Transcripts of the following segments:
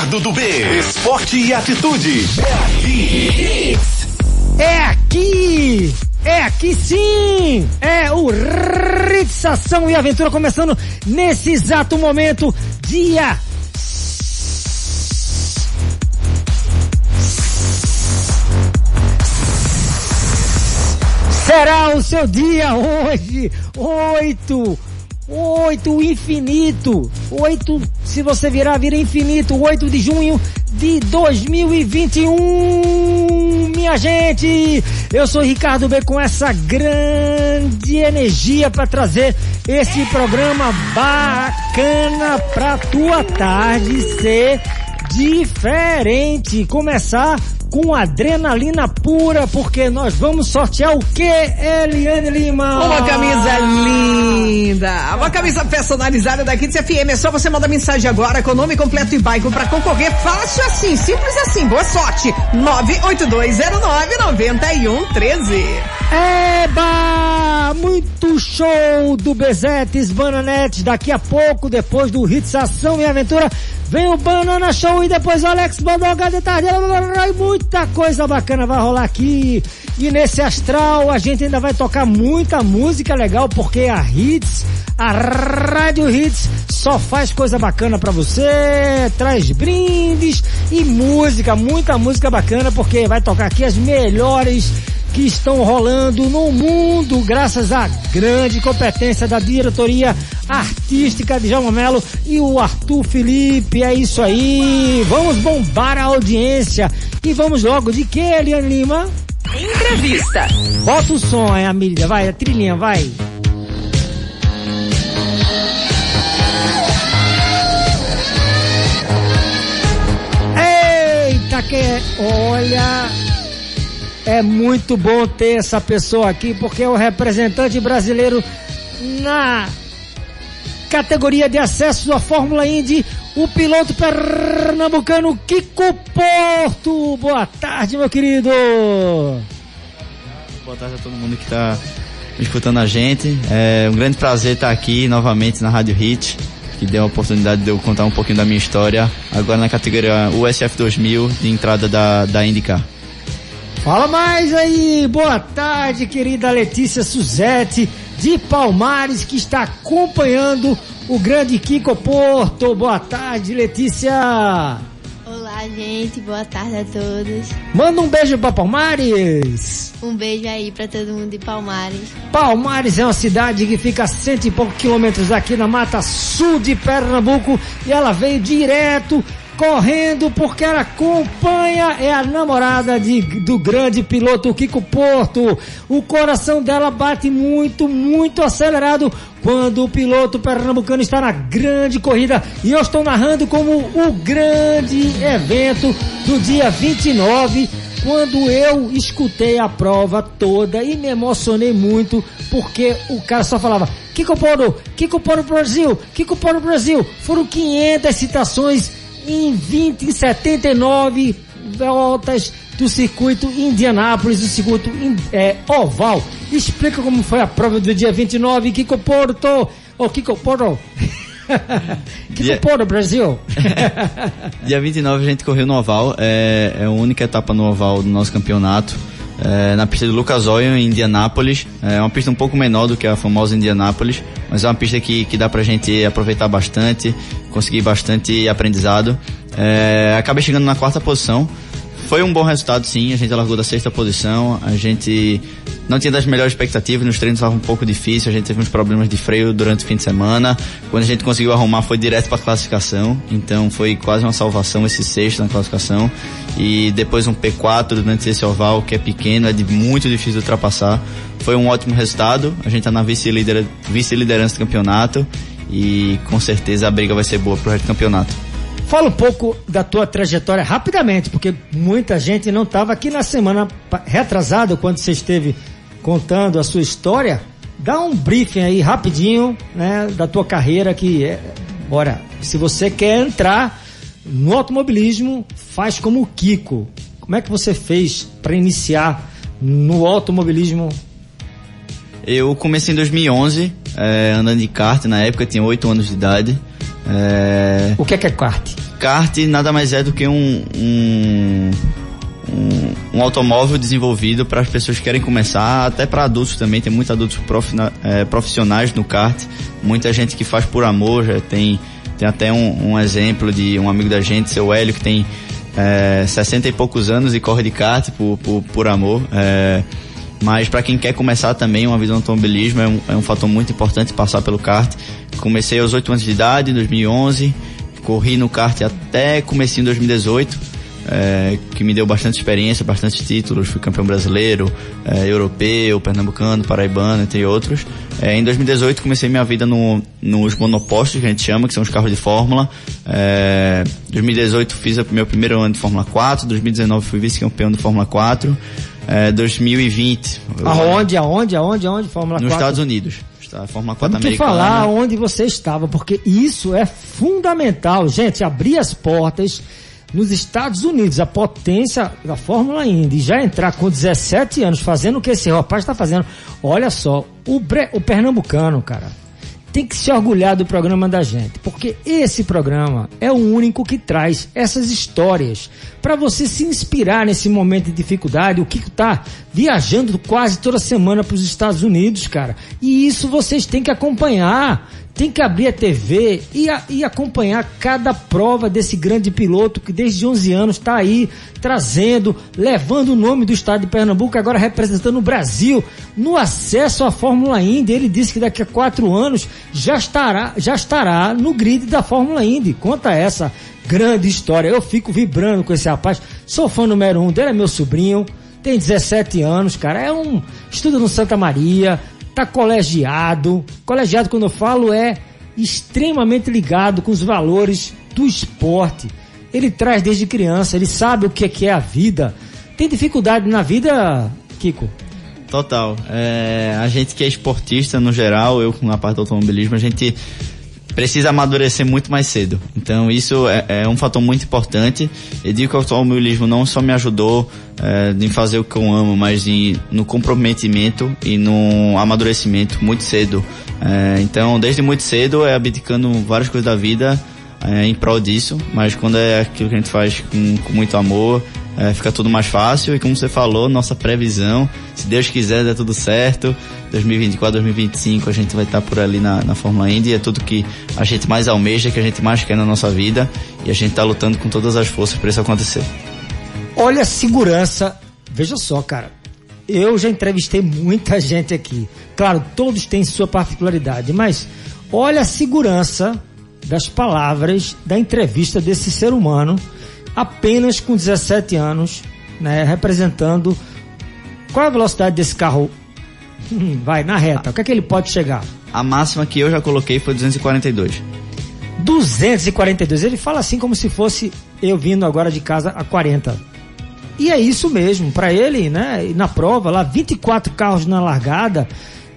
Ricardo do B. Esporte e atitude. É aqui. É aqui! É aqui sim! É o Ritzação e Aventura começando nesse exato momento, dia Será o seu dia hoje, oito, oito infinito, oito, se você virar, vira infinito, 8 de junho de 2021, minha gente. Eu sou Ricardo B com essa grande energia para trazer esse programa bacana pra tua tarde ser diferente. Começar com adrenalina pura, porque nós vamos sortear o que, Eliane Lima? Uma camisa linda, uma camisa personalizada da Kids FM. É só você mandar mensagem agora com nome completo e bairro para concorrer fácil assim, simples assim. Boa sorte. 982099113. Eba! Muito show do Bezetes Bananetes. Daqui a pouco, depois do Hits Ação e Aventura, vem o Banana Show e depois o Alex Bodoga de tarde. Muita coisa bacana vai rolar aqui. E nesse astral a gente ainda vai tocar muita música legal porque a Hits, a Rádio Hits só faz coisa bacana para você, traz brindes e música, muita música bacana porque vai tocar aqui as melhores que estão rolando no mundo graças à grande competência da diretoria artística de João Melo e o Arthur Felipe. É isso aí. Vamos bombar a audiência e vamos logo de que, Eliane Lima? Entrevista. Bota o som, é, Amília. Vai, a trilhinha, vai. Eita, que olha, é muito bom ter essa pessoa aqui porque é o representante brasileiro na categoria de acesso à Fórmula Indy, o piloto pernambucano Kiko Porto. Boa tarde, meu querido. Boa tarde a todo mundo que está escutando a gente. É um grande prazer estar aqui novamente na Rádio Hit, que deu a oportunidade de eu contar um pouquinho da minha história, agora na categoria USF 2000 de entrada da, da IndyCar. Fala mais aí, boa tarde, querida Letícia Suzete, de Palmares, que está acompanhando o grande Kiko Porto. Boa tarde, Letícia. Olá, gente, boa tarde a todos. Manda um beijo para Palmares. Um beijo aí para todo mundo de Palmares. Palmares é uma cidade que fica a cento e poucos quilômetros aqui na mata sul de Pernambuco e ela veio direto correndo porque ela acompanha, é a namorada de, do grande piloto Kiko Porto. O coração dela bate muito, muito acelerado quando o piloto pernambucano está na grande corrida e eu estou narrando como o grande evento do dia 29 quando eu escutei a prova toda e me emocionei muito porque o cara só falava Kiko Porto, Kiko Porto Brasil, Kiko Porto Brasil. Foram 500 citações em 20, em 79 voltas do circuito Indianápolis, o circuito é, oval. Explica como foi a prova do dia 29, Kiko Porto, ou Kiko Porto. Kiko Dia- Porto, Brasil. Dia 29 a gente correu no oval, é, é a única etapa no oval do nosso campeonato. É, na pista do Lucas Oil em Indianápolis. É uma pista um pouco menor do que a famosa Indianápolis, mas é uma pista que, que dá pra gente aproveitar bastante, conseguir bastante aprendizado. É, acabei chegando na quarta posição. Foi um bom resultado, sim. A gente largou da sexta posição. A gente não tinha das melhores expectativas. Nos treinos estava um pouco difícil. A gente teve uns problemas de freio durante o fim de semana. Quando a gente conseguiu arrumar, foi direto para a classificação. Então foi quase uma salvação esse sexto na classificação. E depois um P4 durante esse oval, que é pequeno, é de muito difícil de ultrapassar. Foi um ótimo resultado. A gente está na vice-lidera- vice-liderança do campeonato. E com certeza a briga vai ser boa pro resto do campeonato. Fala um pouco da tua trajetória rapidamente, porque muita gente não estava aqui na semana retrasada, quando você esteve contando a sua história. Dá um briefing aí rapidinho, né, da tua carreira que é, bora, se você quer entrar no automobilismo, faz como o Kiko. Como é que você fez para iniciar no automobilismo? Eu comecei em 2011, eh, andando de kart, na época eu tinha 8 anos de idade. Eh, O que é que é kart? kart nada mais é do que um, um, um, um automóvel desenvolvido para as pessoas que querem começar, até para adultos também, tem muitos adultos é, profissionais no kart, muita gente que faz por amor, já tem, tem até um, um exemplo de um amigo da gente, seu Hélio, que tem é, 60 e poucos anos e corre de kart por, por, por amor. É, mas para quem quer começar também uma vida no automobilismo é um, é um fator muito importante passar pelo kart. Comecei aos 8 anos de idade, em 2011, corri no kart até comecei em 2018. É, que me deu bastante experiência, bastante títulos, fui campeão brasileiro, é, europeu, pernambucano, paraibano, entre outros. É, em 2018 comecei minha vida no, nos monopostos, que a gente chama, que são os carros de Fórmula. É, 2018 fiz o meu primeiro ano de Fórmula 4, 2019 fui vice-campeão de Fórmula 4 é, 2020. Aonde, aonde, aonde, aonde? Fórmula Nos 4? Estados Unidos. Está, Fórmula 4 Temos que falar onde você estava, porque isso é fundamental. Gente, abrir as portas nos Estados Unidos, a potência da Fórmula Indy, já entrar com 17 anos fazendo o que esse rapaz está fazendo. Olha só, o, Bre o pernambucano, cara, tem que se orgulhar do programa da gente, porque esse programa é o único que traz essas histórias para você se inspirar nesse momento de dificuldade. O Kiko está viajando quase toda semana para os Estados Unidos, cara, e isso vocês têm que acompanhar tem que abrir a TV e, a, e, acompanhar cada prova desse grande piloto que desde 11 anos está aí trazendo, levando o nome do estado de Pernambuco, agora representando o Brasil no acesso à Fórmula Indy. Ele disse que daqui a quatro anos já estará, já estará no grid da Fórmula Indy. Conta essa grande história. Eu fico vibrando com esse rapaz. Sou fã número um dele, é meu sobrinho. Tem 17 anos, cara. É um. Estuda no Santa Maria tá colegiado. Colegiado, quando eu falo, é extremamente ligado com os valores do esporte. Ele traz desde criança, ele sabe o que é, é a vida. Tem dificuldade na vida, Kiko? Total. É, a gente que é esportista no geral, eu na parte do automobilismo, a gente precisa amadurecer muito mais cedo. Então isso é, é, um fator muito importante. Eu digo que o automobilismo não só me ajudou é, em fazer o que eu amo, mas em, no comprometimento e no amadurecimento muito cedo. É, então desde muito cedo é abdicando várias coisas da vida é, em prol disso, mas quando é aquilo que a gente faz com, com muito amor, é, fica tudo mais fácil. E como você falou, nossa previsão, se Deus quiser, der tudo certo. 2024, 2025 a gente vai estar por ali na, na Fórmula Indy. É tudo que a gente mais almeja, que a gente mais quer na nossa vida. E a gente está lutando com todas as forças para isso acontecer. Olha a segurança. Veja só, cara. Eu já entrevistei muita gente aqui. Claro, todos têm sua particularidade, mas olha a segurança das palavras da entrevista desse ser humano, apenas com 17 anos, né, representando. Qual é a velocidade desse carro? Vai, na reta. O que é que ele pode chegar? A máxima que eu já coloquei foi 242. 242. Ele fala assim como se fosse eu vindo agora de casa a 40. E é isso mesmo, para ele, né? Na prova, lá 24 carros na largada,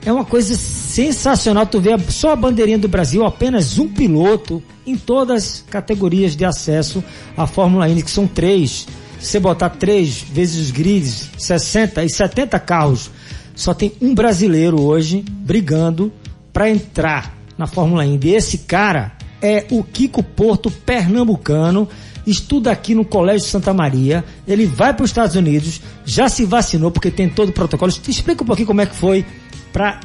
é uma coisa sensacional. Tu vê só a bandeirinha do Brasil, apenas um piloto em todas as categorias de acesso à Fórmula Indy, que são três. Você botar três vezes os grids, 60 e 70 carros, só tem um brasileiro hoje brigando para entrar na Fórmula Indy. Esse cara é o Kiko Porto pernambucano estuda aqui no Colégio Santa Maria, ele vai para os Estados Unidos, já se vacinou porque tem todo o protocolo. Explica um pouquinho como é que foi para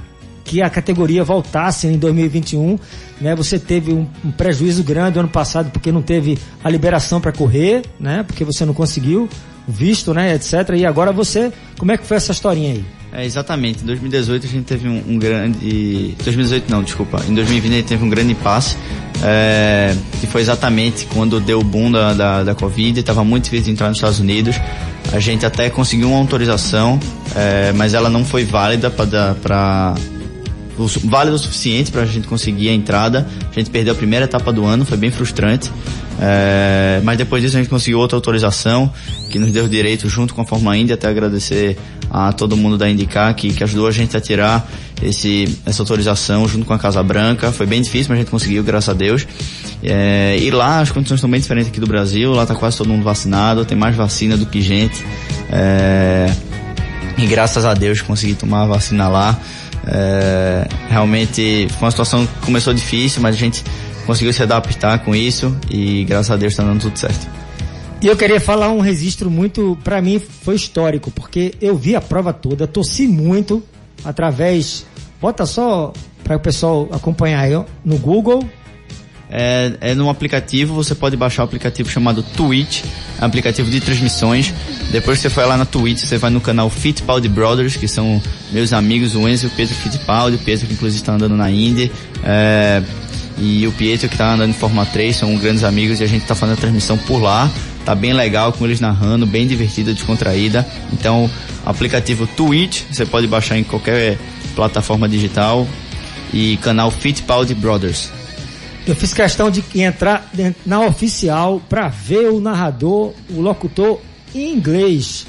que a categoria voltasse em 2021. Né? Você teve um, um prejuízo grande ano passado porque não teve a liberação para correr, né? Porque você não conseguiu visto, né, etc. E agora você, como é que foi essa historinha aí? É, exatamente. Em 2018 a gente teve um, um grande. 2018 não, desculpa. Em 2020 a gente teve um grande impasse. É, que foi exatamente quando deu o boom da, da, da Covid, estava muito difícil de entrar nos Estados Unidos. A gente até conseguiu uma autorização, é, mas ela não foi válida para válido o suficiente para a gente conseguir a entrada. A gente perdeu a primeira etapa do ano, foi bem frustrante. É, mas depois disso a gente conseguiu outra autorização que nos deu direito junto com a Fórmula Indy, até agradecer a todo mundo da IndyCar que, que ajudou a gente a tirar esse, essa autorização junto com a Casa Branca. Foi bem difícil, mas a gente conseguiu, graças a Deus. É, e lá as condições estão bem diferentes aqui do Brasil, lá está quase todo mundo vacinado, tem mais vacina do que gente. É, e graças a Deus consegui tomar a vacina lá. É, realmente foi uma situação que começou difícil, mas a gente conseguiu se adaptar com isso e graças a Deus está dando tudo certo. E eu queria falar um registro muito, para mim, foi histórico, porque eu vi a prova toda, torci muito através. Bota só para o pessoal acompanhar ó, no Google. É, é num aplicativo, você pode baixar o aplicativo chamado Twitch, é um aplicativo de transmissões. Depois você for lá na Twitch, você vai no canal Fittipaldi Brothers, que são meus amigos, o Enzo e o Pedro Fittipaldi, o Pedro que inclusive está andando na Indy. É, e o Pietro que está andando em Forma 3, são grandes amigos e a gente está fazendo a transmissão por lá. Tá bem legal com eles narrando, bem divertida, descontraída. Então, aplicativo Twitch, você pode baixar em qualquer plataforma digital e canal Fittipaldi Brothers. Eu fiz questão de entrar na oficial para ver o narrador, o locutor em inglês.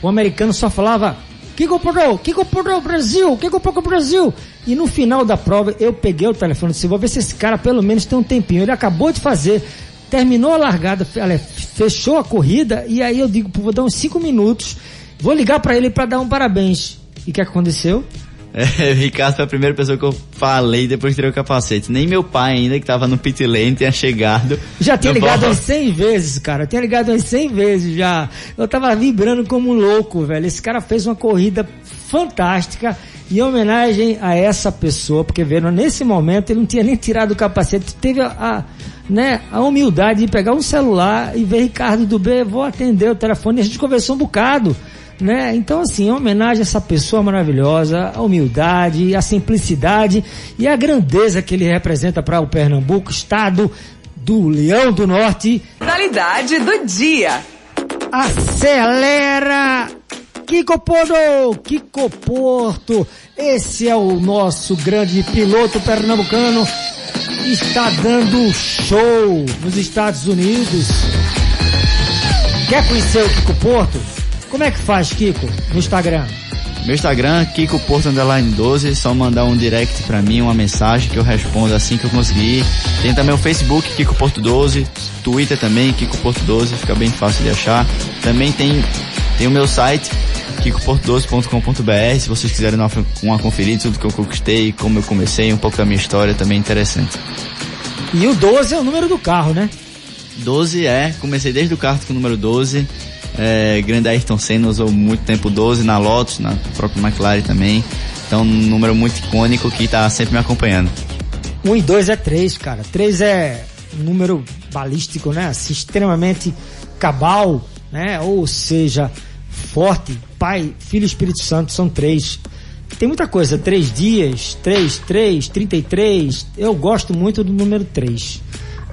O americano só falava que comprou, que comprou o Brasil, que comprou o Brasil. E no final da prova eu peguei o telefone e disse, vou ver se esse cara pelo menos tem um tempinho. Ele acabou de fazer terminou a largada, fechou a corrida, e aí eu digo, vou dar uns 5 minutos, vou ligar para ele para dar um parabéns. E o que aconteceu? É, Ricardo foi a primeira pessoa que eu falei depois de tirei o capacete. Nem meu pai ainda, que tava no pit lane, tinha chegado. Já tinha ligado umas 100 vezes, cara. Eu tinha ligado umas 100 vezes já. Eu tava vibrando como um louco, velho. Esse cara fez uma corrida fantástica em homenagem a essa pessoa, porque vendo nesse momento ele não tinha nem tirado o capacete, teve a, a né, a humildade de pegar um celular e ver Ricardo do B, vou atender o telefone, e a gente conversou um bocado, né? Então assim, em homenagem a essa pessoa maravilhosa, a humildade, a simplicidade e a grandeza que ele representa para o Pernambuco, estado do Leão do Norte. Qualidade do dia. Acelera! Kiko Porto, Kiko Porto, esse é o nosso grande piloto pernambucano está dando show nos Estados Unidos. Quer conhecer o Kiko Porto? Como é que faz, Kiko, no Instagram? Meu Instagram, Kiko Porto Underline 12, só mandar um direct pra mim, uma mensagem que eu respondo assim que eu conseguir. Tem também o Facebook, Kiko Porto 12, Twitter também, Kiko Porto 12, fica bem fácil de achar. Também tem, tem o meu site, kikoporto12.com.br, se vocês quiserem dar uma, conferida, tudo que eu conquistei, como eu comecei, um pouco da minha história também é interessante. E o 12 é o número do carro, né? 12 é, comecei desde o kart com o número 12. É, grande Ayrton Senna usou muito tempo 12 na Lotus, na própria McLaren também. Então, um número muito icônico que está sempre me acompanhando. 1 e 2 é 3, cara. 3 é um número balístico, né? Assim, extremamente cabal, né? Ou seja, forte, Pai, Filho e Espírito Santo são três. Tem muita coisa, três dias, três, três, trinta e três. Eu gosto muito do número três.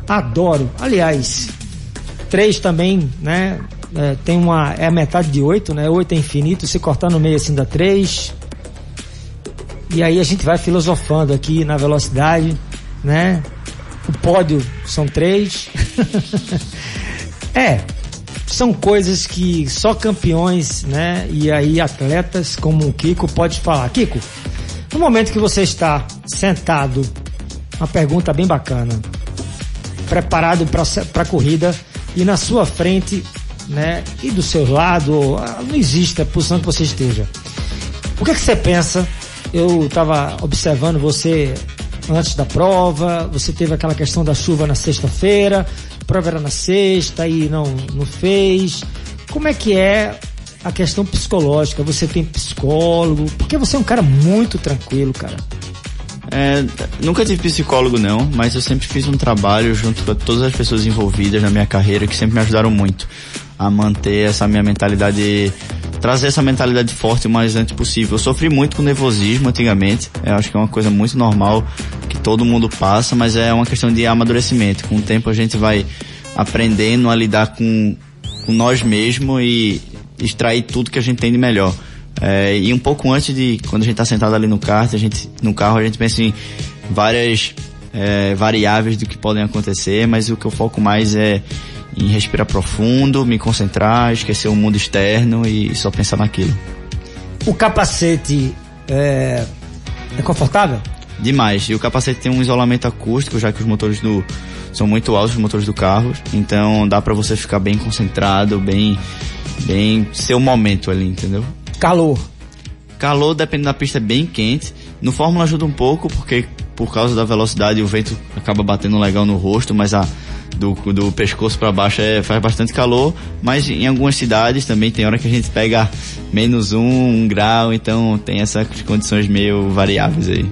Adoro. Aliás, três também, né? É, tem uma. É a metade de oito, né? Oito é infinito, se cortar no meio assim dá três. E aí a gente vai filosofando aqui na velocidade, né? O pódio são três. é, são coisas que só campeões, né? E aí atletas como o Kiko pode falar. Kiko, no momento que você está sentado, uma pergunta bem bacana, preparado para a corrida e na sua frente, né? E do seu lado, ah, não existe a posição que você esteja. O que, é que você pensa? Eu estava observando você antes da prova, você teve aquela questão da chuva na sexta-feira, prova era na sexta e não, não fez. Como é que é a questão psicológica? Você tem psicólogo? Porque você é um cara muito tranquilo, cara. É, nunca tive psicólogo não, mas eu sempre fiz um trabalho junto com todas as pessoas envolvidas na minha carreira que sempre me ajudaram muito a manter essa minha mentalidade, trazer essa mentalidade forte o mais antes possível. Eu sofri muito com nervosismo antigamente, eu acho que é uma coisa muito normal todo mundo passa, mas é uma questão de amadurecimento. Com o tempo a gente vai aprendendo a lidar com, com nós mesmos e extrair tudo que a gente tem de melhor. É, e um pouco antes de, quando a gente está sentado ali no carro, a gente, no carro, a gente pensa em várias é, variáveis do que podem acontecer, mas o que eu foco mais é em respirar profundo, me concentrar, esquecer o mundo externo e só pensar naquilo. O capacete é, é confortável? Demais. E o capacete tem um isolamento acústico, já que os motores do são muito altos os motores do carro, então dá para você ficar bem concentrado, bem bem seu momento ali, entendeu? Calor. Calor, dependendo da pista, é bem quente. No Fórmula ajuda um pouco, porque por causa da velocidade o vento acaba batendo legal no rosto, mas a do, do pescoço para baixo é, faz bastante calor, mas em algumas cidades também tem hora que a gente pega menos um, um grau, então tem essas condições meio variáveis aí.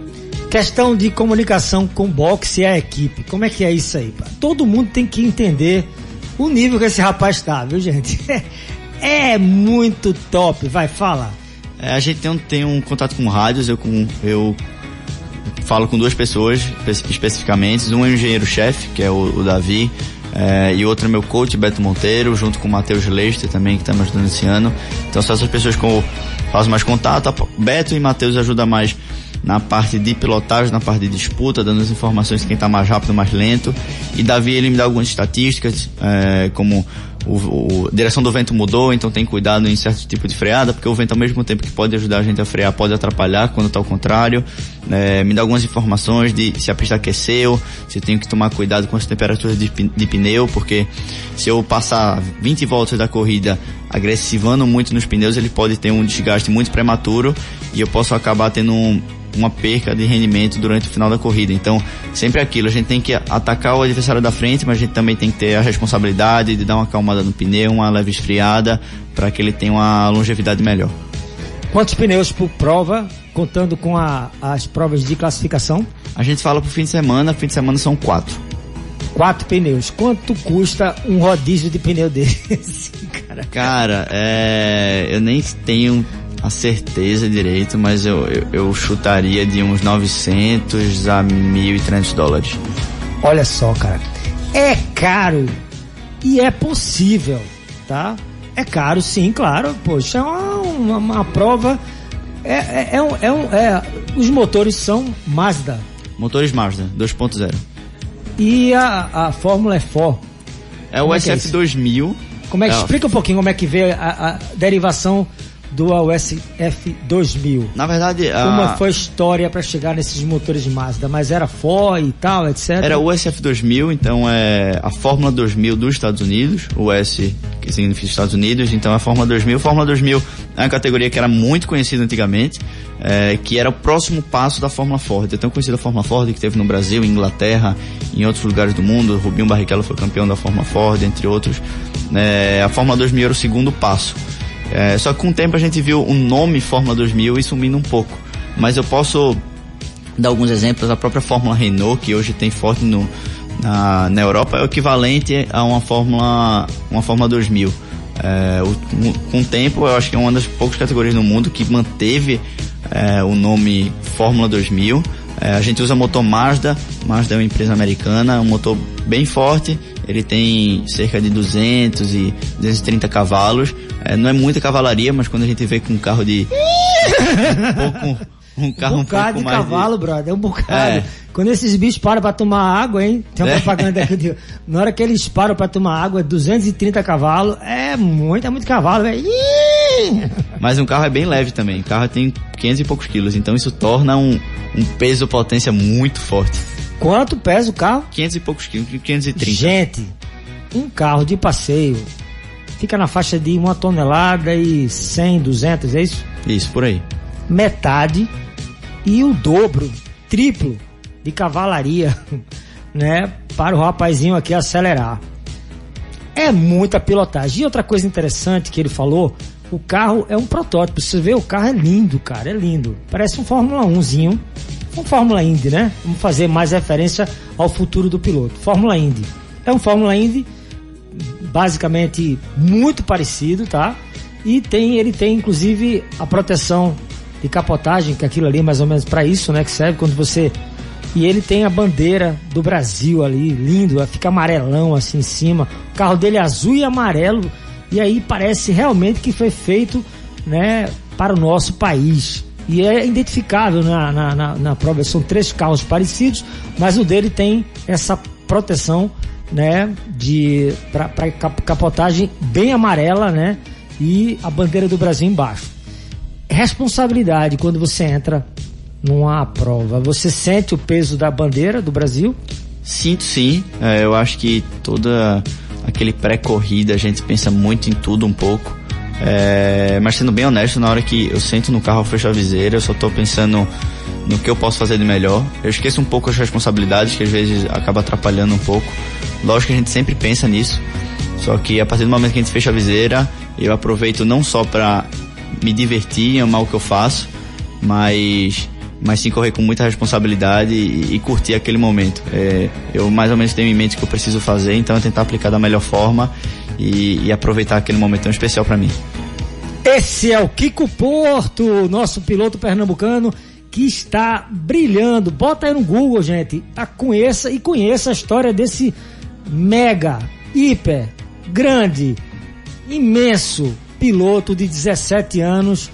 Questão de comunicação com o boxe e a equipe, como é que é isso aí? Todo mundo tem que entender o nível que esse rapaz tá, viu gente? É muito top, vai, fala. É, a gente tem um, tem um contato com rádios, eu, com, eu falo com duas pessoas especificamente. Um é o engenheiro-chefe, que é o, o Davi, é, e outro é meu coach, Beto Monteiro, junto com o Matheus Lester também, que está me ajudando esse ano. Então são essas pessoas que eu faço mais contato. Beto e Matheus ajudam mais na parte de pilotagem, na parte de disputa, dando as informações de quem está mais rápido, mais lento. E Davi ele me dá algumas estatísticas, é, como o, o, direção do vento mudou, então tem cuidado em certo tipo de freada, porque o vento ao mesmo tempo que pode ajudar a gente a frear, pode atrapalhar quando está ao contrário. É, me dá algumas informações de se a pista aqueceu, se tenho que tomar cuidado com as temperaturas de, de pneu, porque se eu passar 20 voltas da corrida agressivando muito nos pneus, ele pode ter um desgaste muito prematuro e eu posso acabar tendo um, uma perca de rendimento durante o final da corrida. Então, sempre aquilo, a gente tem que atacar o adversário da frente, mas a gente também tem que ter a responsabilidade de dar uma acalmada no pneu, uma leve esfriada, para que ele tenha uma longevidade melhor. Quantos pneus por prova, contando com a, as provas de classificação? A gente fala pro fim de semana, fim de semana são quatro. Quatro pneus. Quanto custa um rodízio de pneu desse, cara? Cara, é... eu nem tenho a certeza direito, mas eu, eu, eu chutaria de uns 900 a 1.300 dólares. Olha só, cara. É caro e é possível, tá? É caro, sim, claro. Poxa, é uma, uma, uma prova. É, é, é, um, é, um, é, os motores são Mazda. Motores Mazda 2.0. E a, a Fórmula E4. É o SF2000. Como é que é, explica um pouquinho como é que vê a, a derivação do USF 2000. Na verdade, a... Como foi a história para chegar nesses motores de Mazda? Mas era Ford e tal, etc. Era o USF 2000, então é a Fórmula 2000 dos Estados Unidos, o S que significa Estados Unidos, então é a Fórmula 2000. Fórmula 2000 é uma categoria que era muito conhecida antigamente, é, que era o próximo passo da Fórmula Ford. É tão conhecida a Fórmula Ford que teve no Brasil, em Inglaterra, em outros lugares do mundo. Rubinho Barrichello foi campeão da Fórmula Ford, entre outros. É, a Fórmula 2000 era o segundo passo. É, só que com o tempo a gente viu o nome Fórmula 2000 e sumindo um pouco. Mas eu posso dar alguns exemplos. A própria Fórmula Renault, que hoje tem forte no, na, na Europa, é o equivalente a uma Fórmula, uma Fórmula 2000. É, o, com o tempo, eu acho que é uma das poucas categorias no mundo que manteve é, o nome Fórmula 2000. É, a gente usa motor Mazda. Mazda é uma empresa americana, um motor bem forte. Ele tem cerca de 200 e 230 cavalos. É, não é muita cavalaria, mas quando a gente vê com um carro de. um pouco, um carro um, um de cavalo, de... brother, é um bocado. É. Quando esses bichos param pra tomar água, hein? Tem uma é. propaganda aqui. De... Na hora que eles param pra tomar água, 230 cavalos. É muito, é muito cavalo, velho. Mas um carro é bem leve também. O carro tem 500 e poucos quilos, então isso torna um, um peso potência muito forte. Quanto pesa o carro? 500 e poucos quilos, 530. Gente, um carro de passeio fica na faixa de uma tonelada e 100, 200, é isso? Isso, por aí. Metade e o dobro, triplo de cavalaria, né? Para o rapazinho aqui acelerar. É muita pilotagem. E outra coisa interessante que ele falou, o carro é um protótipo. Você vê, o carro é lindo, cara, é lindo. Parece um Fórmula 1zinho. Um Fórmula Indy, né? Vamos fazer mais referência ao futuro do piloto. Fórmula Indy. É um Fórmula Indy basicamente muito parecido, tá? E tem, ele tem inclusive a proteção de capotagem, que aquilo ali é mais ou menos para isso, né? Que serve quando você. E ele tem a bandeira do Brasil ali, lindo, fica amarelão assim em cima. O carro dele é azul e amarelo. E aí parece realmente que foi feito, né, para o nosso país. E é identificável na, na, na, na prova. São três carros parecidos, mas o dele tem essa proteção né, de para capotagem bem amarela, né, e a bandeira do Brasil embaixo. Responsabilidade quando você entra numa prova. Você sente o peso da bandeira do Brasil? Sinto sim. É, eu acho que toda aquele pré-corrida a gente pensa muito em tudo um pouco. É, mas sendo bem honesto, na hora que eu sento no carro, eu fecho a viseira, eu só tô pensando no que eu posso fazer de melhor. Eu esqueço um pouco as responsabilidades, que às vezes acaba atrapalhando um pouco. Lógico que a gente sempre pensa nisso, só que a partir do momento que a gente fecha a viseira, eu aproveito não só para me divertir, amar o que eu faço, mas mas sim correr com muita responsabilidade e, e curtir aquele momento. É, eu mais ou menos tenho em mente o que eu preciso fazer, então é tentar aplicar da melhor forma e, e aproveitar aquele momento tão especial para mim. Esse é o Kiko Porto, nosso piloto pernambucano que está brilhando. Bota aí no Google, gente. A conheça e conheça a história desse mega, hiper, grande, imenso piloto de 17 anos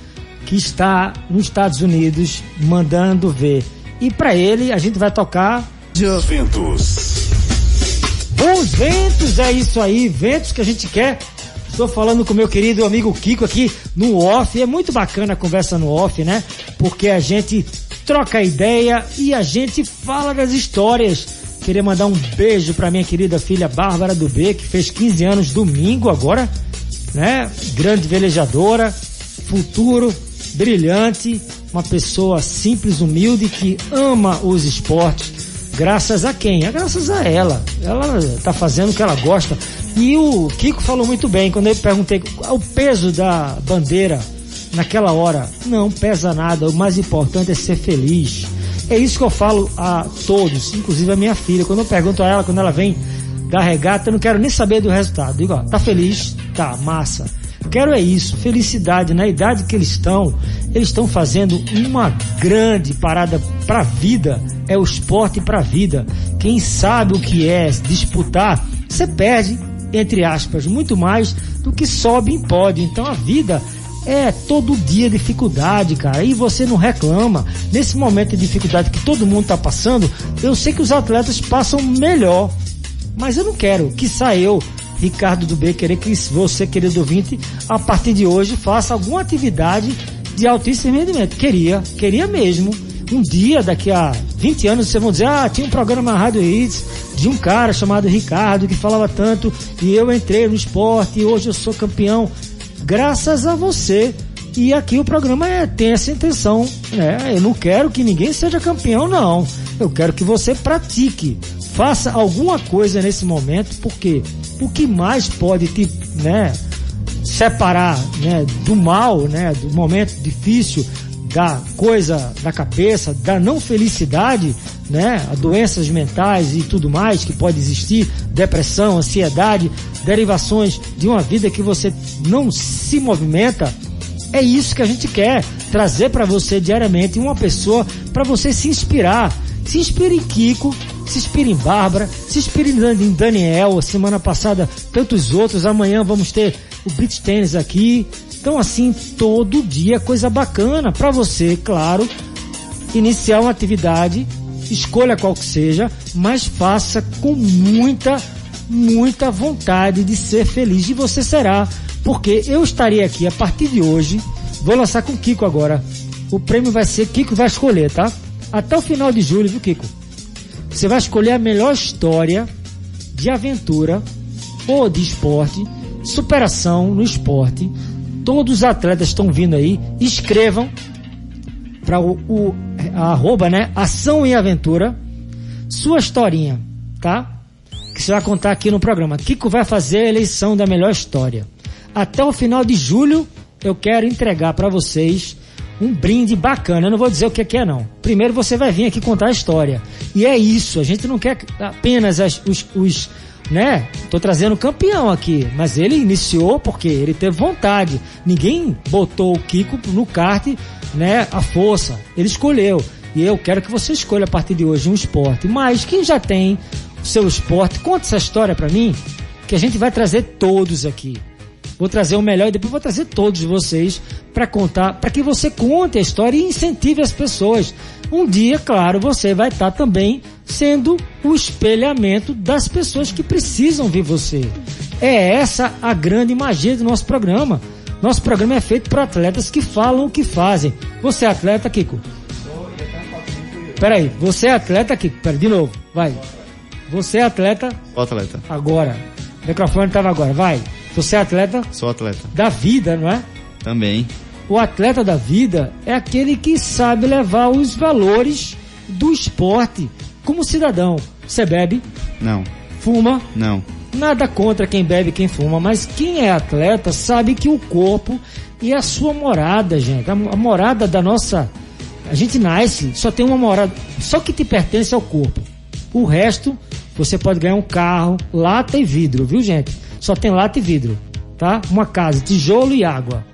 que está nos Estados Unidos mandando ver. E para ele a gente vai tocar Ventos. Bons ventos, é isso aí, ventos que a gente quer. Estou falando com meu querido amigo Kiko aqui no off. É muito bacana a conversa no off, né? Porque a gente troca ideia e a gente fala das histórias. Queria mandar um beijo para minha querida filha Bárbara do B, que fez 15 anos domingo agora, né? Grande velejadora, futuro brilhante, uma pessoa simples, humilde que ama os esportes. Graças a quem? É graças a ela. Ela está fazendo o que ela gosta. E o Kiko falou muito bem quando eu perguntei o peso da bandeira naquela hora. Não pesa nada, o mais importante é ser feliz. É isso que eu falo a todos, inclusive a minha filha. Quando eu pergunto a ela, quando ela vem da regata, eu não quero nem saber do resultado. Digo, ó, tá feliz? Tá, massa. Quero é isso, felicidade. Na idade que eles estão, eles estão fazendo uma grande parada para a vida. É o esporte para a vida. Quem sabe o que é disputar, você perde, entre aspas, muito mais do que sobe em pódio. Então a vida é todo dia dificuldade, cara, e você não reclama. Nesse momento de dificuldade que todo mundo está passando, eu sei que os atletas passam melhor, mas eu não quero que saia eu, Ricardo do B, querer que você, querido ouvinte, a partir de hoje faça alguma atividade de altíssimo rendimento. Queria, queria mesmo. Um dia, daqui a 20 anos, vocês vão dizer, ah, tinha um programa na Rádio Hits de um cara chamado Ricardo que falava tanto e eu entrei no esporte e hoje eu sou campeão graças a você. E aqui o programa é, tem essa intenção, né? Eu não quero que ninguém seja campeão, não. Eu quero que você pratique, faça alguma coisa nesse momento, porque o que mais pode te, né, separar, né, do mal, né, do momento difícil, da coisa da cabeça, da não felicidade, né, doenças mentais e tudo mais que pode existir, depressão, ansiedade, derivações de uma vida que você não se movimenta. É isso que a gente quer trazer para você diariamente uma pessoa para você se inspirar. Se inspire em Kiko, se inspire em Bárbara, se inspire em Daniel. Semana passada, tantos outros. Amanhã vamos ter o beach tênis aqui. Então assim, todo dia coisa bacana para você, claro, iniciar uma atividade, escolha qual que seja, mas faça com muita, muita vontade de ser feliz e você será, porque eu estarei aqui a partir de hoje, vou lançar com o Kiko agora. O prêmio vai ser Kiko vai escolher, tá? Até o final de julho, viu, Kiko? Você vai escolher a melhor história de aventura ou de esporte superação no esporte. Todos os atletas estão vindo aí. Escrevam para o, o arroba, né? Ação e Aventura. Sua historinha, tá? Que você vai contar aqui no programa. Kiko vai fazer a eleição da melhor história. Até o final de julho, eu quero entregar para vocês um brinde bacana. Eu não vou dizer o que é, que é não. Primeiro você vai vir aqui contar a história. E é isso. A gente não quer apenas as, os, os né? Tô trazendo campeão aqui, mas ele iniciou porque ele teve vontade. Ninguém botou o Kiko no kart, né? A força. Ele escolheu. E eu quero que você escolha a partir de hoje um esporte. Mas quem já tem o seu esporte, conta essa história para mim, que a gente vai trazer todos aqui. Vou trazer o melhor e depois vou trazer todos vocês para contar, para que você conte a história e incentive as pessoas. Um dia, claro, você vai estar tá também sendo o espelhamento das pessoas que precisam ver você. É essa a grande magia do nosso programa. Nosso programa é feito para atletas que falam o que fazem. Você é atleta, Kiko? Peraí, você é atleta, Kiko? Pera, de novo, vai. Você é atleta? O atleta. Agora. O microfone estava agora, vai. Você é atleta Sou atleta. da vida, não é? Também. O atleta da vida é aquele que sabe levar os valores do esporte como cidadão. Você bebe, Não. fuma, Não. nada contra quem bebe e quem fuma, mas quem é atleta sabe que o corpo e a sua morada, gente, a, morada da nossa. A gente nasce, só tem uma morada, só que te pertence ao corpo. O resto, você pode ganhar um carro, lata e vidro, viu, gente? Só tem lata e vidro, tá? Uma casa, tijolo e água.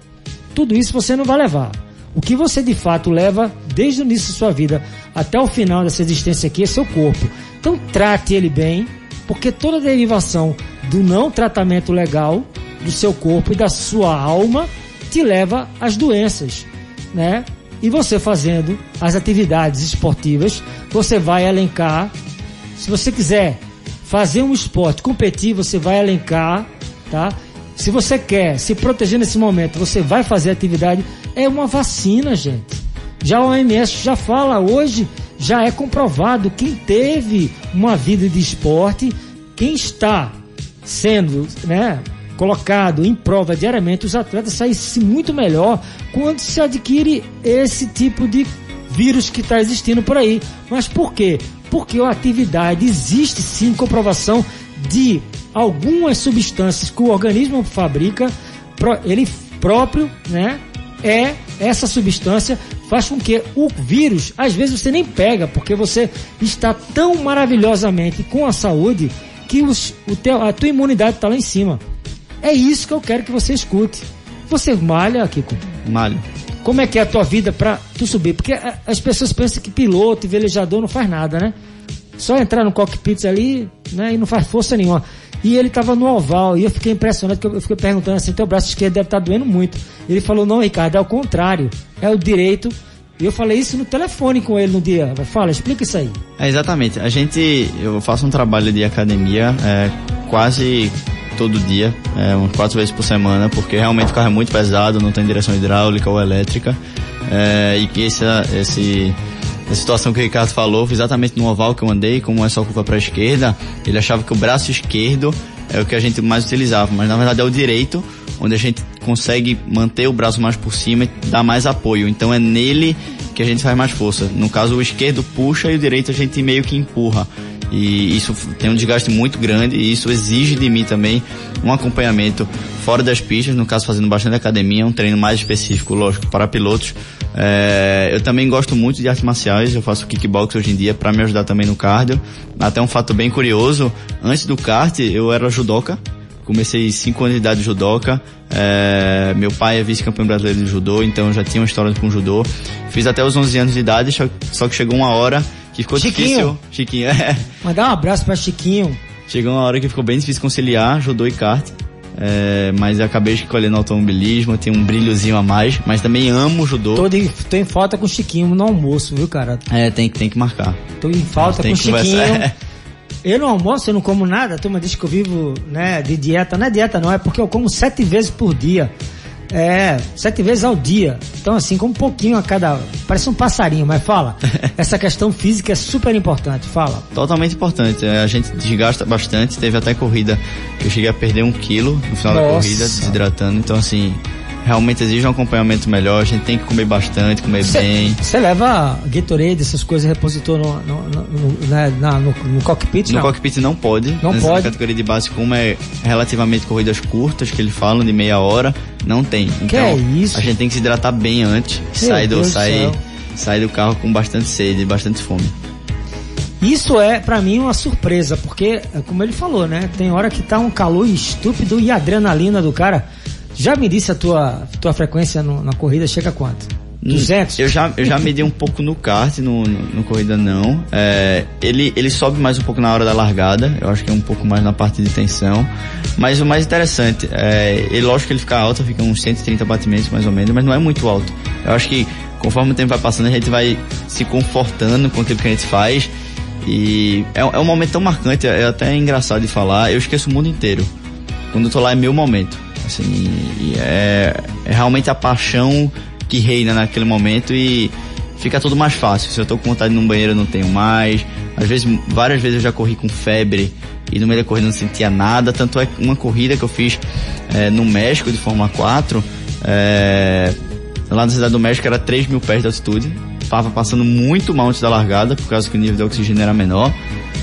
Tudo isso você não vai levar. O que você de fato leva desde o início da sua vida até o final dessa existência aqui é seu corpo. Então trate ele bem, porque toda derivação do não tratamento legal do seu corpo e da sua alma te leva às doenças, né? E você fazendo as atividades esportivas, você vai elencar. Se você quiser fazer um esporte, competir, você vai elencar, tá? Se você quer se proteger nesse momento, você vai fazer atividade. É uma vacina, gente. Já a OMS já fala hoje, já é comprovado quem teve uma vida de esporte, quem está sendo, né, colocado em prova diariamente, os atletas saem-se muito melhor quando se adquire esse tipo de vírus que está existindo por aí. Mas por quê? Porque a atividade existe sim comprovação de algumas substâncias que o organismo fabrica, ele próprio, né? É essa substância faz com que o vírus, às vezes você nem pega, porque você está tão maravilhosamente com a saúde que os, o teu, a tua imunidade está lá em cima. É isso que eu quero que você escute. Você malha, Kiko. Malho. Como é que é a tua vida pra tu subir? Porque as pessoas pensam que piloto e velejador não faz nada, né? Só entrar no cockpit ali, né? E não faz força nenhuma. E ele tava no oval, e eu fiquei impressionado, porque eu fiquei perguntando assim, teu braço esquerdo deve estar doendo muito. Ele falou, não, Ricardo, é o contrário. É o direito. E eu falei isso no telefone com ele no dia. Fala, explica isso aí. É, exatamente. A gente, eu faço um trabalho de academia é, quase todo dia, é, umas quatro vezes por semana, porque realmente o carro é muito pesado, não tem direção hidráulica ou elétrica. É, e que essa, esse, essa situação que o Ricardo falou, exatamente no oval que eu andei, como é só curva para a esquerda, ele achava que o braço esquerdo é o que a gente mais utilizava, mas na verdade é o direito, onde a gente consegue manter o braço mais por cima e dar mais apoio. Então é nele que a gente faz mais força. No caso, o esquerdo puxa e o direito a gente meio que empurra. E isso tem um desgaste muito grande e isso exige de mim também um acompanhamento fora das pistas, no caso fazendo bastante academia, um treino mais específico, lógico, para pilotos. É, eu também gosto muito de artes marciais, eu faço kickbox hoje em dia para me ajudar também no cardio. Até um fato bem curioso, antes do kart eu era judoca, comecei 5 anos de idade de judoca. É, meu pai é vice-campeão brasileiro de judô, então já tinha uma história com judô. Fiz até os 11 anos de idade, só que chegou uma hora que ficou Chiquinho. difícil. Chiquinho, é. Mandar um abraço pra Chiquinho. Chegou uma hora que ficou bem difícil conciliar judô e kart. É, mas eu acabei escolhendo automobilismo, tem um brilhozinho a mais, mas também amo judô. Tô, de, tô em falta com o Chiquinho no almoço, viu, cara? É, tem, que- tem que marcar. Tô em falta Tem com o. Chiquinho. Eu não almoço, eu não como nada. A turma diz que eu vivo, né, de dieta. Não é dieta não, é porque eu como sete vezes por dia. É, sete vezes ao dia. Então assim, como um pouquinho a cada... Parece um passarinho, mas fala. Essa questão física é super importante, fala. Totalmente importante. É, A gente desgasta bastante. Teve até corrida que eu cheguei a perder um quilo no final da Nossa. corrida, desidratando. Então, assim, realmente exige um acompanhamento melhor. A gente tem que comer bastante, comer bem. Você leva Gatorade, essas coisas, repositor no, no, no, né, na- no, no cockpit? No não? cockpit não pode. Não Nessa pode. categoria de base, como é relativamente corridas curtas, que eles falam de meia hora, não tem. Então, é isso? a gente tem que se hidratar bem antes. Sai do, Deus do sai, céu. sai do carro com bastante sede, bastante fome. Isso é, pra mim, uma surpresa, porque, é como ele falou, né? Tem hora que tá um calor estúpido e a adrenalina do cara. Já me disse a tua, tua frequência no- na corrida chega a quanto? 200? Hum, Eu já, eu já medi um pouco no kart, no, no, no corrida não. É, ele, ele sobe mais um pouco na hora da largada, eu acho que é um pouco mais na parte de tensão. Mas o mais interessante, é, ele, lógico que ele fica alto, fica uns 130 batimentos mais ou menos, mas não é muito alto. Eu acho que conforme o tempo vai passando, a gente vai se confortando com aquilo que a gente faz. E é, é um momento tão marcante, é até engraçado de falar, eu esqueço o mundo inteiro. Quando eu tô lá é meu momento. Assim, é, é realmente a paixão que reina naquele momento e fica tudo mais fácil. Se eu tô com vontade de ir num banheiro, eu não tenho mais. Às vezes, várias vezes eu já corri com febre e no meio da corrida não sentia nada. Tanto é uma corrida que eu fiz é, no México de Fórmula 4, é, lá na cidade do México era 3 mil pés de altitude. Tava passando muito mal antes da largada, por causa que o nível de oxigênio era menor.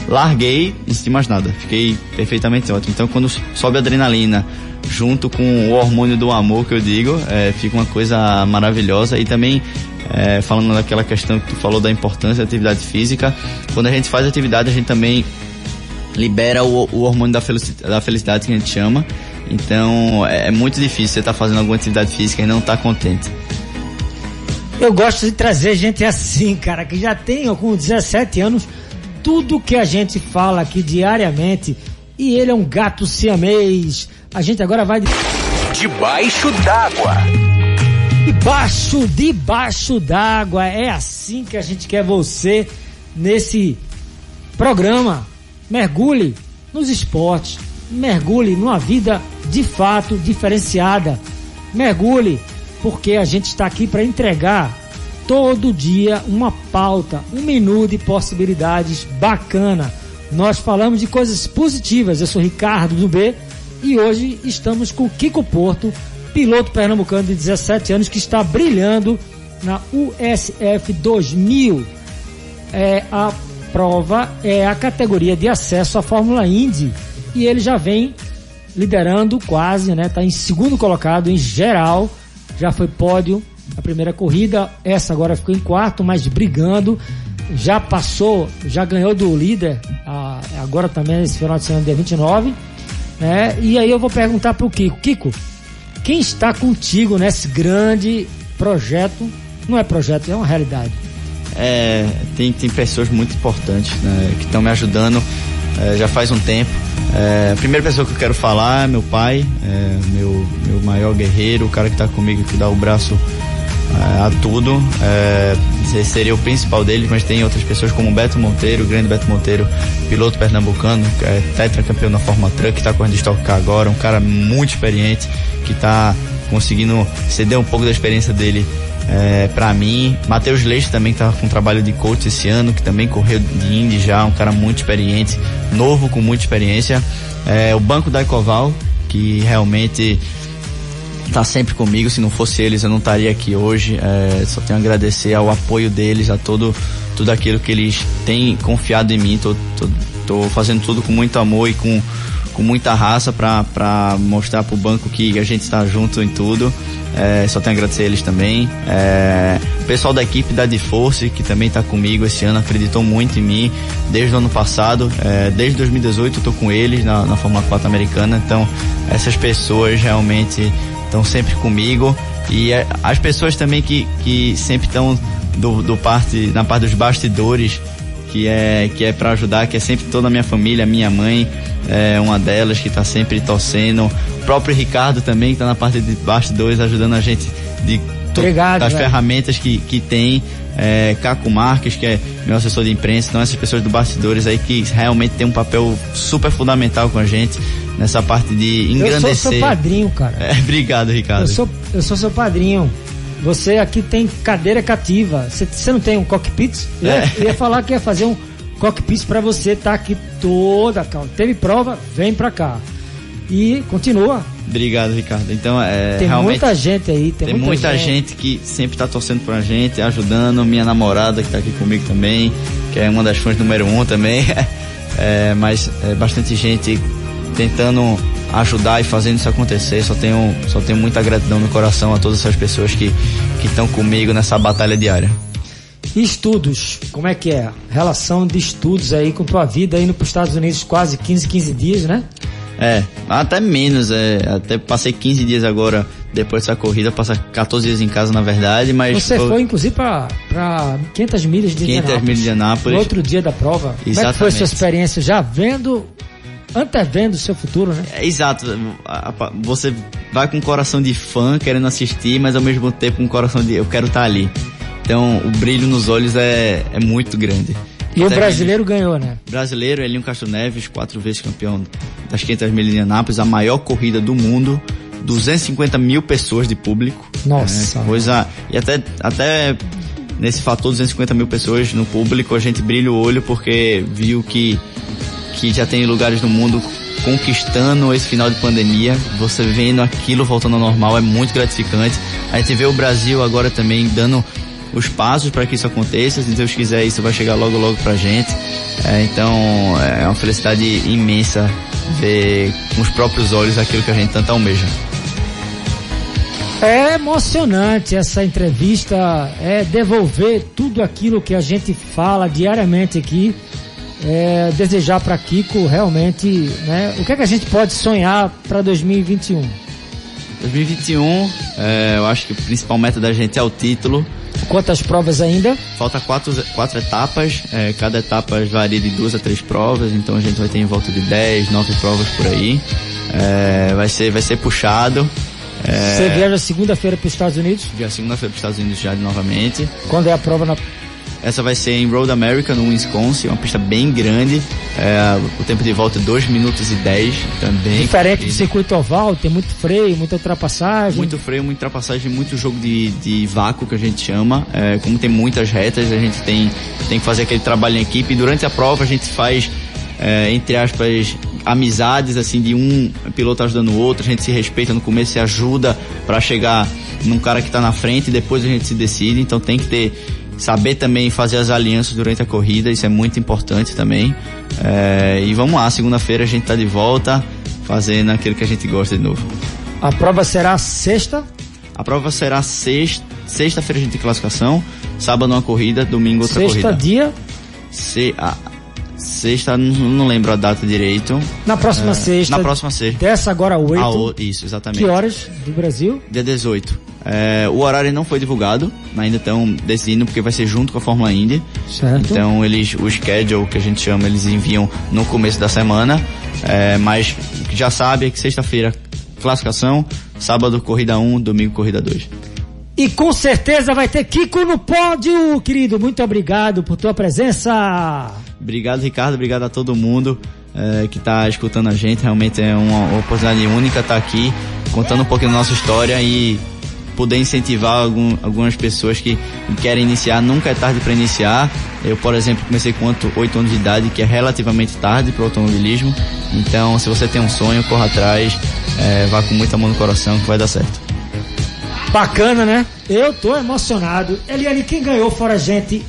Larguei, não senti mais nada. Fiquei perfeitamente ótimo. Então quando sobe a adrenalina, junto com o hormônio do amor que eu digo, é, fica uma coisa maravilhosa. E também, é, falando daquela questão que tu falou da importância da atividade física, quando a gente faz atividade, a gente também libera o, o hormônio da felicidade, da felicidade que a gente chama. Então é, é muito difícil você estar tá fazendo alguma atividade física e não estar tá contente. Eu gosto de trazer gente assim, cara, que já tem com 17 anos tudo que a gente fala aqui diariamente. E ele é um gato siamês. A gente agora vai. Debaixo d'água. Debaixo, debaixo d'água. É assim que a gente quer você nesse programa. Mergulhe nos esportes. Mergulhe numa vida de fato diferenciada. Mergulhe, porque a gente está aqui para entregar todo dia uma pauta, um menu de possibilidades bacana. Nós falamos de coisas positivas. Eu sou Ricardo do B e hoje estamos com Kiko Porto, piloto pernambucano de 17 anos que está brilhando na USF 2000. É a prova é a categoria de acesso à Fórmula Indy e ele já vem liderando quase, né? Tá em segundo colocado em geral, já foi pódio a primeira corrida, essa agora ficou em quarto, mas brigando. Já passou, já ganhou do líder, agora também esse final de semana, dia 29. Né? E aí eu vou perguntar pro Kiko. Kiko, quem está contigo nesse grande projeto? Não é projeto, é uma realidade. É, tem, tem pessoas muito importantes né, que estão me ajudando é, já faz um tempo. É, a primeira pessoa que eu quero falar é meu pai, é, meu, meu maior guerreiro, o cara que está comigo, que dá o braço é, a tudo. É, seria o principal deles, mas tem outras pessoas como Beto Monteiro, o grande Beto Monteiro, piloto pernambucano, é tetracampeão na Fórmula Truck, está correndo de Stock Car agora, um cara muito experiente, que está conseguindo ceder um pouco da experiência dele é, para mim. Matheus Leite também estava com trabalho de coach esse ano, que também correu de Indy já, um cara muito experiente, novo com muita experiência. É, o banco da Ecoval, que realmente tá sempre comigo. Se não fosse eles, eu não estaria aqui hoje. É, só tenho a agradecer ao apoio deles, a todo tudo aquilo que eles têm confiado em mim. Tô, tô, tô fazendo tudo com muito amor e com, com muita raça para mostrar pro banco que a gente está junto em tudo. É, só tenho a agradecer eles também. É, o pessoal da equipe da DeForce, que também está comigo esse ano, acreditou muito em mim desde o ano passado. É, desde 2018 eu tô com eles na, na Fórmula 4 americana. Então, essas pessoas realmente estão sempre comigo e é, as pessoas também que, que sempre estão do, do parte, na parte dos bastidores, que é, que é para ajudar, que é sempre toda a minha família, minha mãe é uma delas que está sempre torcendo. O próprio Ricardo também, que está na parte de bastidores, ajudando a gente de Obrigado, as ferramentas que, que tem. É, Caco Marques, que é meu assessor de imprensa, então essas pessoas do bastidores aí que realmente tem um papel super fundamental com a gente nessa parte de engrandecer. Eu sou seu padrinho, cara. É, obrigado, Ricardo. Eu sou, eu sou seu padrinho. Você aqui tem cadeira cativa. Você, você não tem um cockpit? Eu, é. eu ia falar que ia fazer um cockpit para você estar tá aqui toda calma. Teve prova, vem pra cá. E continua. Obrigado, Ricardo. Então, é, tem muita gente aí, tem, tem muita, muita gente. gente. que sempre tá torcendo pra gente, ajudando. Minha namorada que tá aqui comigo também, que é uma das fãs número um também. É, mas é bastante gente tentando ajudar e fazendo isso acontecer. Só tenho, só tenho muita gratidão no coração a todas essas pessoas que estão comigo nessa batalha diária. E estudos, como é que é? Relação de estudos aí com tua vida indo para os Estados Unidos quase 15, 15 dias, né? É, até menos, é, até passei 15 dias agora depois dessa corrida, passar 14 dias em casa na verdade, mas... Você foi, foi inclusive para 500 milhas de 500 milhas de Anápolis. No outro dia da prova. Exatamente. Como é que foi a sua experiência já vendo antevendo o seu futuro, né? É, exato. Você vai com um coração de fã, querendo assistir, mas ao mesmo tempo com um coração de eu quero estar tá ali. Então o brilho nos olhos é, é muito grande. E Até o brasileiro ganhou, né? Brasileiro, Elinho Castro Neves, quatro vezes campeão das 500 milhas de Anápolis, a maior corrida do mundo. 250 mil pessoas de público. Nossa. É, coisa. E até, até nesse fator 250 mil pessoas no público, a gente brilha o olho porque viu que, que já tem lugares no mundo conquistando esse final de pandemia, você vendo aquilo voltando ao normal é muito gratificante. A gente vê o Brasil agora também dando os passos para que isso aconteça. Se Deus quiser, isso vai chegar logo, logo pra gente. É, então, é uma felicidade imensa ver com os próprios olhos aquilo que a gente tanto almeja. É emocionante essa entrevista, é devolver tudo aquilo que a gente fala diariamente aqui. É, desejar para Kiko realmente, né? O que é que a gente pode sonhar para 2021? 2021, é, eu acho que a principal meta da gente é o título. Quantas provas ainda? Falta quatro, quatro etapas, é, cada etapa varia de duas a três provas, então a gente vai ter em volta de 10, 9 provas por aí. É, vai, ser, vai ser puxado. É, Você viaja segunda-feira para os Estados Unidos? Viaja segunda-feira para os Estados Unidos já novamente. Quando é a prova na essa vai ser em Road America, no Wisconsin, uma pista bem grande. É, o tempo de volta é 2 minutos e 10 também. Diferente do circuito oval, tem muito freio, muita ultrapassagem. Muito freio, muita ultrapassagem, muito jogo de, de vácuo que a gente chama. É, como tem muitas retas, a gente tem, tem que fazer aquele trabalho em equipe. E durante a prova a gente faz, é, entre aspas, amizades, assim, de um piloto ajudando o outro. A gente se respeita no começo, se ajuda para chegar num cara que está na frente e depois a gente se decide. Então tem que ter saber também fazer as alianças durante a corrida, isso é muito importante também. É, e vamos lá, segunda-feira a gente está de volta, fazendo aquilo que a gente gosta de novo. A prova será sexta? A prova será sexta, sexta-feira a gente tem classificação, sábado uma corrida, domingo outra sexta corrida. Sexta dia? Se, a, sexta, não, não, lembro a data direito. Na próxima é, sexta. Na próxima sexta. Dessa agora oito. Isso, exatamente. Que horas do Brasil? Dia 18. É, o horário não foi divulgado, ainda estão decidindo porque vai ser junto com a Fórmula Indy. Certo. Então eles, o schedule que a gente chama, eles enviam no começo da semana. É, mas já sabe é que sexta-feira classificação, sábado corrida 1, domingo corrida 2. E com certeza vai ter Kiko no pódio, querido. Muito obrigado por tua presença. Obrigado, Ricardo. Obrigado a todo mundo é, que está escutando a gente. Realmente é uma oportunidade única estar tá aqui contando um pouquinho da nossa história e poder incentivar algum, algumas pessoas que querem iniciar, nunca é tarde para iniciar. Eu, por exemplo, comecei com 8 anos de idade, que é relativamente tarde para o automobilismo. Então, se você tem um sonho, corra atrás, é, vá com muita mão no coração que vai dar certo. Bacana, né? Eu tô emocionado. Eliane, quem ganhou fora a gente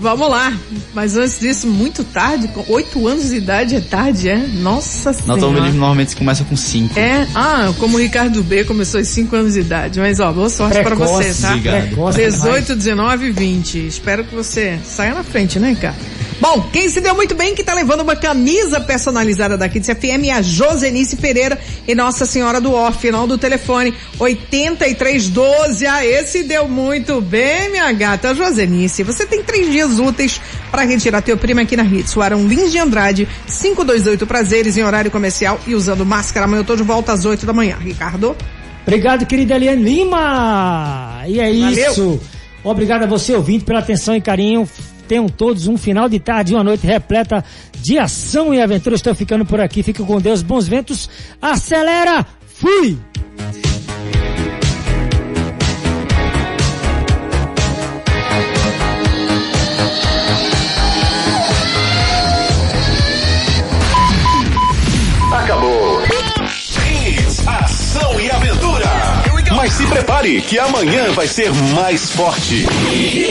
Vamos lá. Mas antes disso, muito tarde, com 8 anos de idade é tarde, é? Nossa Senhora. No automobilismo normalmente começa com 5. É? Ah, como o Ricardo B começou aos 5 anos de idade. Mas ó, boa sorte para você, tá? Obrigado. 18, 19 e 20. Espero que você saia na frente, né, Ricardo? Bom, quem se deu muito bem que tá levando uma camisa personalizada da Kids FM é a Josenice Pereira e Nossa Senhora do Ó, final do telefone 8312. Ah, esse deu muito bem, minha gata. Josenice, você tem três dias úteis para retirar teu primo aqui na Hits. O Arão Lins de Andrade, 528 prazeres em horário comercial e usando máscara. Amanhã eu tô de volta às 8 da manhã. Ricardo? Obrigado, querida Eliane Lima. E é Valeu. isso. Obrigado a você, ouvinte, pela atenção e carinho. Tenham todos um final de tarde e uma noite repleta de ação e aventura. Estou ficando por aqui. Fique com Deus. Bons ventos. Acelera. Fui! E. Mas se prepare que amanhã vai ser mais forte.